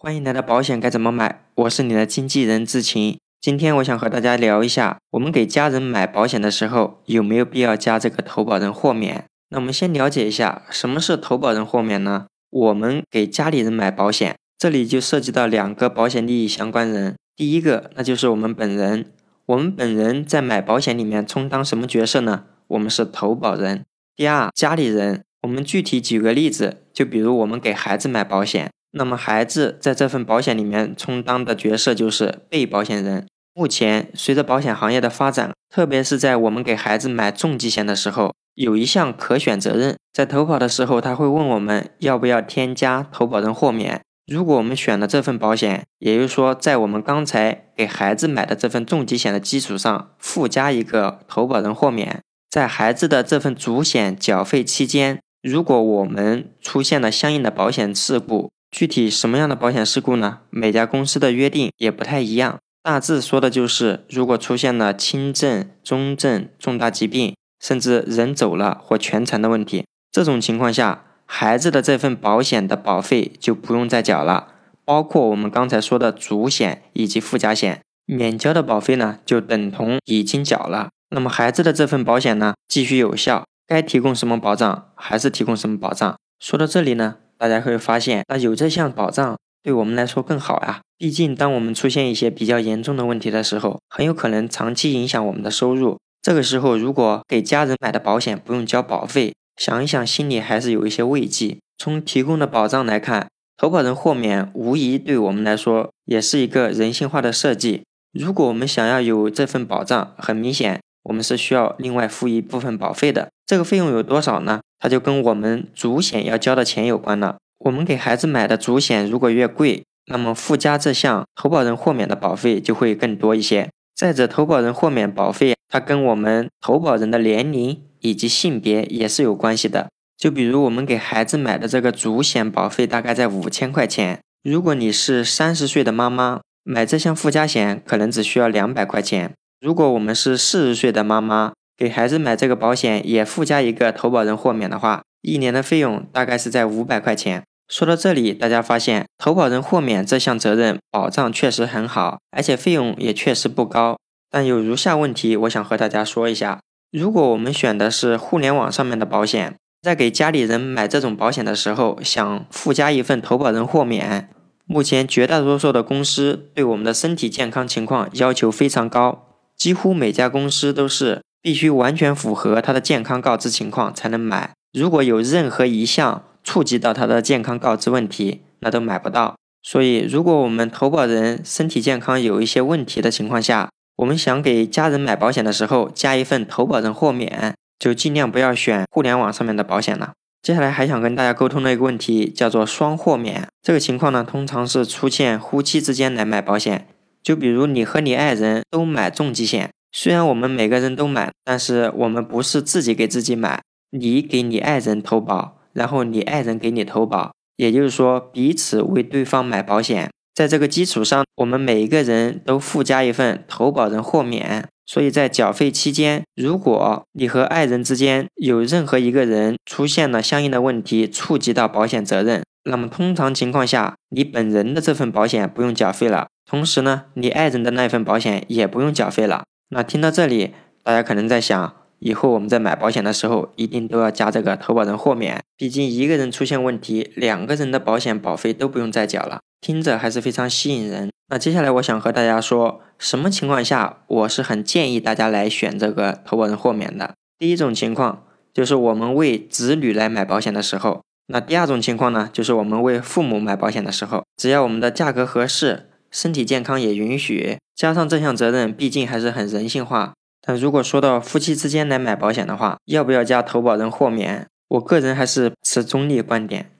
欢迎来到保险该怎么买，我是你的经纪人志晴。今天我想和大家聊一下，我们给家人买保险的时候，有没有必要加这个投保人豁免？那我们先了解一下什么是投保人豁免呢？我们给家里人买保险，这里就涉及到两个保险利益相关人。第一个，那就是我们本人。我们本人在买保险里面充当什么角色呢？我们是投保人。第二，家里人。我们具体举个例子，就比如我们给孩子买保险。那么孩子在这份保险里面充当的角色就是被保险人。目前随着保险行业的发展，特别是在我们给孩子买重疾险的时候，有一项可选责任，在投保的时候他会问我们要不要添加投保人豁免。如果我们选了这份保险，也就是说在我们刚才给孩子买的这份重疾险的基础上附加一个投保人豁免，在孩子的这份主险缴费期间，如果我们出现了相应的保险事故，具体什么样的保险事故呢？每家公司的约定也不太一样，大致说的就是，如果出现了轻症、中症、重大疾病，甚至人走了或全残的问题，这种情况下，孩子的这份保险的保费就不用再缴了，包括我们刚才说的主险以及附加险，免交的保费呢，就等同已经缴了。那么孩子的这份保险呢，继续有效，该提供什么保障还是提供什么保障。说到这里呢。大家会发现，那有这项保障对我们来说更好呀。毕竟，当我们出现一些比较严重的问题的时候，很有可能长期影响我们的收入。这个时候，如果给家人买的保险不用交保费，想一想，心里还是有一些慰藉。从提供的保障来看，投保人豁免无疑对我们来说也是一个人性化的设计。如果我们想要有这份保障，很明显，我们是需要另外付一部分保费的。这个费用有多少呢？它就跟我们主险要交的钱有关了。我们给孩子买的主险如果越贵，那么附加这项投保人豁免的保费就会更多一些。再者，投保人豁免保费它跟我们投保人的年龄以及性别也是有关系的。就比如我们给孩子买的这个主险保费大概在五千块钱，如果你是三十岁的妈妈，买这项附加险可能只需要两百块钱。如果我们是四十岁的妈妈，给孩子买这个保险也附加一个投保人豁免的话，一年的费用大概是在五百块钱。说到这里，大家发现投保人豁免这项责任保障确实很好，而且费用也确实不高。但有如下问题，我想和大家说一下：如果我们选的是互联网上面的保险，在给家里人买这种保险的时候，想附加一份投保人豁免，目前绝大多数的公司对我们的身体健康情况要求非常高，几乎每家公司都是。必须完全符合他的健康告知情况才能买。如果有任何一项触及到他的健康告知问题，那都买不到。所以，如果我们投保人身体健康有一些问题的情况下，我们想给家人买保险的时候加一份投保人豁免，就尽量不要选互联网上面的保险了。接下来还想跟大家沟通的一个问题叫做双豁免。这个情况呢，通常是出现夫妻之间来买保险，就比如你和你爱人都买重疾险。虽然我们每个人都买，但是我们不是自己给自己买，你给你爱人投保，然后你爱人给你投保，也就是说彼此为对方买保险。在这个基础上，我们每一个人都附加一份投保人豁免。所以在缴费期间，如果你和爱人之间有任何一个人出现了相应的问题，触及到保险责任，那么通常情况下，你本人的这份保险不用缴费了，同时呢，你爱人的那份保险也不用缴费了。那听到这里，大家可能在想，以后我们在买保险的时候，一定都要加这个投保人豁免。毕竟一个人出现问题，两个人的保险保费都不用再缴了，听着还是非常吸引人。那接下来我想和大家说，什么情况下我是很建议大家来选这个投保人豁免的？第一种情况就是我们为子女来买保险的时候，那第二种情况呢，就是我们为父母买保险的时候，只要我们的价格合适。身体健康也允许，加上这项责任，毕竟还是很人性化。但如果说到夫妻之间来买保险的话，要不要加投保人豁免？我个人还是持中立观点，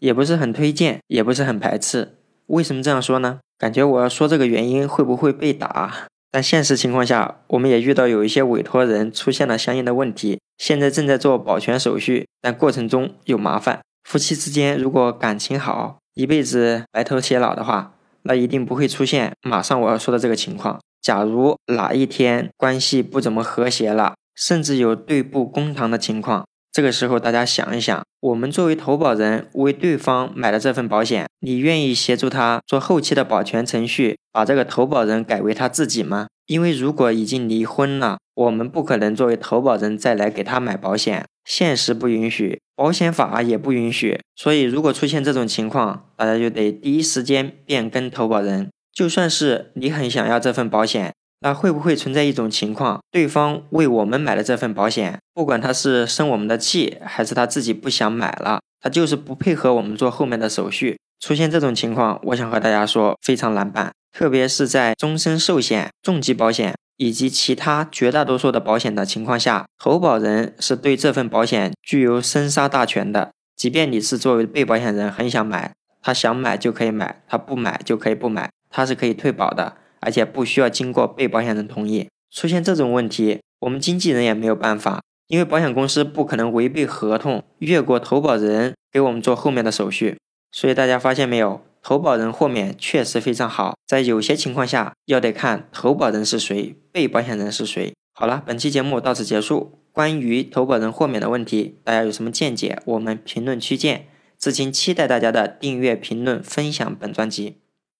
也不是很推荐，也不是很排斥。为什么这样说呢？感觉我要说这个原因会不会被打？但现实情况下，我们也遇到有一些委托人出现了相应的问题，现在正在做保全手续，但过程中有麻烦。夫妻之间如果感情好，一辈子白头偕老的话。那一定不会出现马上我要说的这个情况。假如哪一天关系不怎么和谐了，甚至有对簿公堂的情况，这个时候大家想一想，我们作为投保人为对方买了这份保险，你愿意协助他做后期的保全程序，把这个投保人改为他自己吗？因为如果已经离婚了，我们不可能作为投保人再来给他买保险，现实不允许，保险法也不允许。所以，如果出现这种情况，大家就得第一时间变更投保人。就算是你很想要这份保险，那会不会存在一种情况，对方为我们买了这份保险，不管他是生我们的气，还是他自己不想买了，他就是不配合我们做后面的手续。出现这种情况，我想和大家说，非常难办。特别是在终身寿险、重疾保险以及其他绝大多数的保险的情况下，投保人是对这份保险具有生杀大权的。即便你是作为被保险人很想买，他想买就可以买，他不买就可以不买，他是可以退保的，而且不需要经过被保险人同意。出现这种问题，我们经纪人也没有办法，因为保险公司不可能违背合同，越过投保人给我们做后面的手续。所以大家发现没有？投保人豁免确实非常好，在有些情况下要得看投保人是谁，被保险人是谁。好了，本期节目到此结束。关于投保人豁免的问题，大家有什么见解？我们评论区见。至今期待大家的订阅、评论、分享本专辑。